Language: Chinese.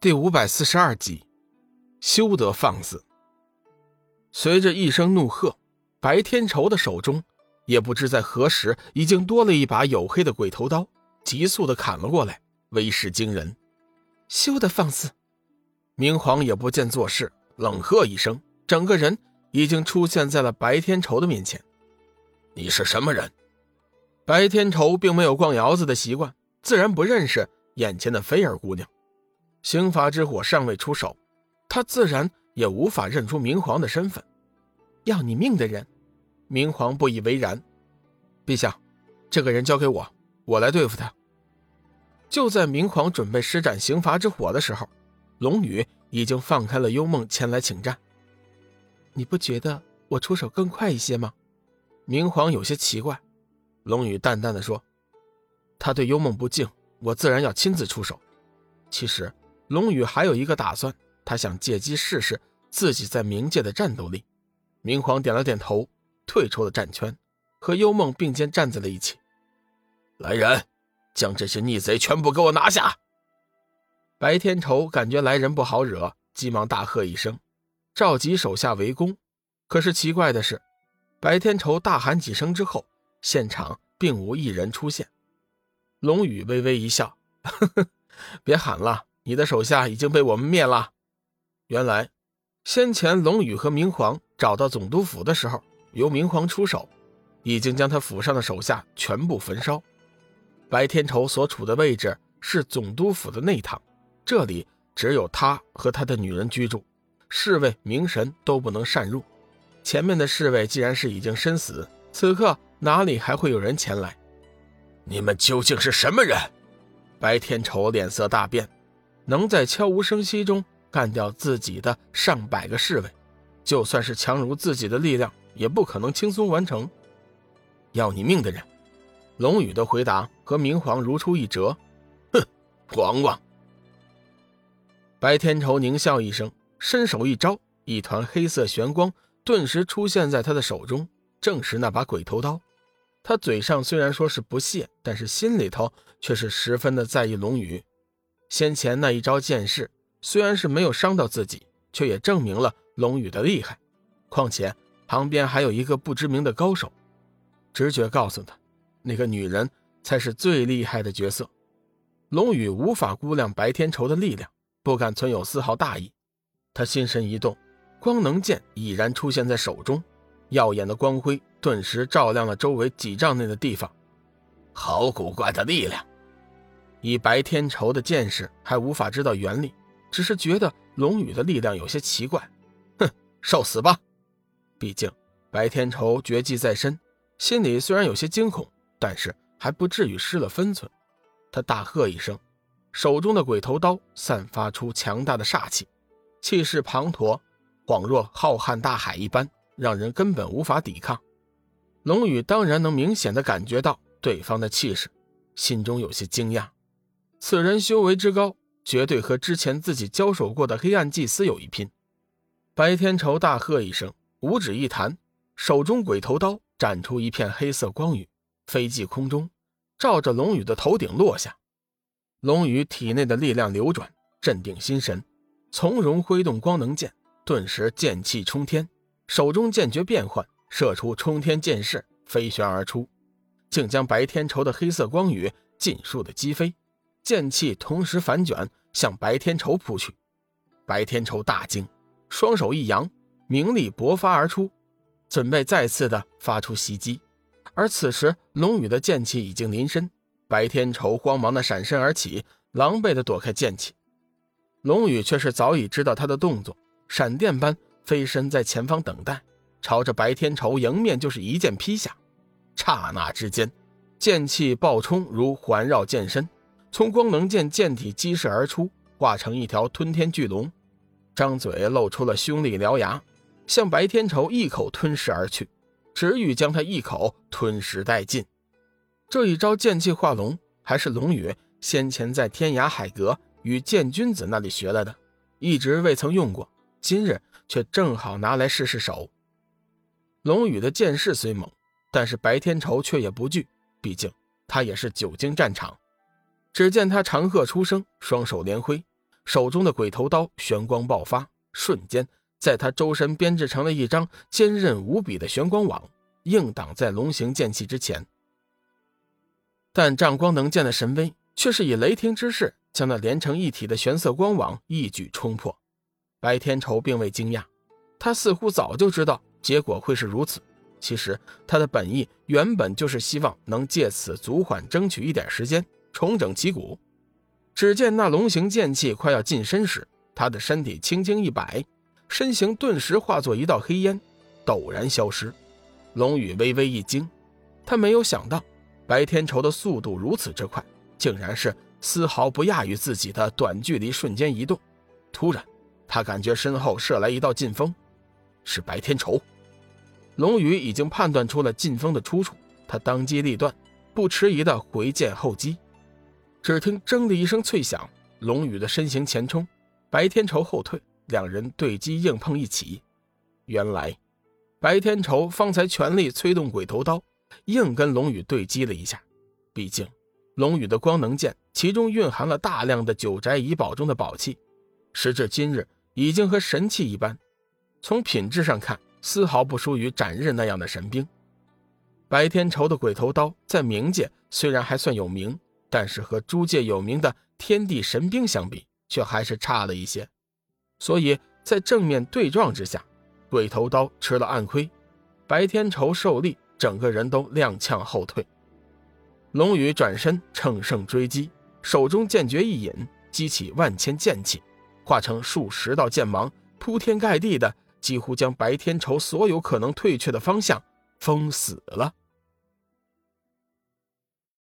第五百四十二集，休得放肆！随着一声怒喝，白天仇的手中也不知在何时已经多了一把黝黑的鬼头刀，急速的砍了过来，威势惊人。休得放肆！明皇也不见做事，冷喝一声，整个人已经出现在了白天仇的面前。你是什么人？白天仇并没有逛窑子的习惯，自然不认识眼前的菲儿姑娘。刑罚之火尚未出手，他自然也无法认出明皇的身份。要你命的人，明皇不以为然。陛下，这个人交给我，我来对付他。就在明皇准备施展刑罚之火的时候，龙女已经放开了幽梦前来请战。你不觉得我出手更快一些吗？明皇有些奇怪。龙女淡淡的说：“他对幽梦不敬，我自然要亲自出手。其实。”龙宇还有一个打算，他想借机试试自己在冥界的战斗力。明皇点了点头，退出了战圈，和幽梦并肩站在了一起。来人，将这些逆贼全部给我拿下！白天仇感觉来人不好惹，急忙大喝一声，召集手下围攻。可是奇怪的是，白天仇大喊几声之后，现场并无一人出现。龙宇微微一笑：“呵呵，别喊了。”你的手下已经被我们灭了。原来，先前龙宇和明皇找到总督府的时候，由明皇出手，已经将他府上的手下全部焚烧。白天仇所处的位置是总督府的内堂，这里只有他和他的女人居住，侍卫、明神都不能擅入。前面的侍卫既然是已经身死，此刻哪里还会有人前来？你们究竟是什么人？白天仇脸色大变。能在悄无声息中干掉自己的上百个侍卫，就算是强如自己的力量，也不可能轻松完成。要你命的人，龙宇的回答和明皇如出一辙。哼，狂妄！白天仇狞笑一声，伸手一招，一团黑色玄光顿时出现在他的手中，正是那把鬼头刀。他嘴上虽然说是不屑，但是心里头却是十分的在意龙宇。先前那一招剑势，虽然是没有伤到自己，却也证明了龙宇的厉害。况且旁边还有一个不知名的高手，直觉告诉他，那个女人才是最厉害的角色。龙宇无法估量白天仇的力量，不敢存有丝毫大意。他心神一动，光能剑已然出现在手中，耀眼的光辉顿时照亮了周围几丈内的地方。好古怪的力量！以白天仇的见识，还无法知道原理，只是觉得龙宇的力量有些奇怪。哼，受死吧！毕竟白天仇绝技在身，心里虽然有些惊恐，但是还不至于失了分寸。他大喝一声，手中的鬼头刀散发出强大的煞气，气势磅礴，恍若浩瀚大海一般，让人根本无法抵抗。龙宇当然能明显的感觉到对方的气势，心中有些惊讶。此人修为之高，绝对和之前自己交手过的黑暗祭司有一拼。白天仇大喝一声，五指一弹，手中鬼头刀斩出一片黑色光雨，飞迹空中，照着龙宇的头顶落下。龙宇体内的力量流转，镇定心神，从容挥动光能剑，顿时剑气冲天，手中剑诀变换，射出冲天剑势，飞旋而出，竟将白天仇的黑色光雨尽数的击飞。剑气同时反卷，向白天仇扑去。白天仇大惊，双手一扬，明力勃发而出，准备再次的发出袭击。而此时，龙宇的剑气已经临身，白天仇慌忙的闪身而起，狼狈的躲开剑气。龙宇却是早已知道他的动作，闪电般飞身在前方等待，朝着白天仇迎面就是一剑劈下。刹那之间，剑气暴冲如环绕剑身。从光能剑剑体激射而出，化成一条吞天巨龙，张嘴露出了凶厉獠牙，向白天仇一口吞噬而去，只欲将他一口吞噬殆尽。这一招剑气化龙，还是龙宇先前在天涯海阁与剑君子那里学来的，一直未曾用过，今日却正好拿来试试手。龙宇的剑势虽猛，但是白天仇却也不惧，毕竟他也是久经战场。只见他长喝出声，双手连挥，手中的鬼头刀玄光爆发，瞬间在他周身编织成了一张坚韧无比的玄光网，硬挡在龙形剑气之前。但丈光能见的神威却是以雷霆之势将那连成一体的玄色光网一举冲破。白天仇并未惊讶，他似乎早就知道结果会是如此。其实他的本意原本就是希望能借此阻缓，争取一点时间，重整旗鼓。只见那龙形剑气快要近身时，他的身体轻轻一摆，身形顿时化作一道黑烟，陡然消失。龙宇微微一惊，他没有想到白天仇的速度如此之快，竟然是丝毫不亚于自己的短距离瞬间移动。突然，他感觉身后射来一道劲风，是白天仇。龙宇已经判断出了劲风的出处，他当机立断，不迟疑的回剑后击。只听“铮”的一声脆响，龙宇的身形前冲，白天仇后退，两人对击硬碰一起。原来，白天仇方才全力催动鬼头刀，硬跟龙宇对击了一下。毕竟，龙宇的光能剑其中蕴含了大量的九宅遗宝中的宝器，时至今日已经和神器一般，从品质上看。丝毫不输于斩日那样的神兵。白天仇的鬼头刀在冥界虽然还算有名，但是和诸界有名的天地神兵相比，却还是差了一些。所以在正面对撞之下，鬼头刀吃了暗亏，白天仇受力，整个人都踉跄后退。龙宇转身乘胜追击，手中剑诀一引，激起万千剑气，化成数十道剑芒，铺天盖地的。几乎将白天仇所有可能退却的方向封死了。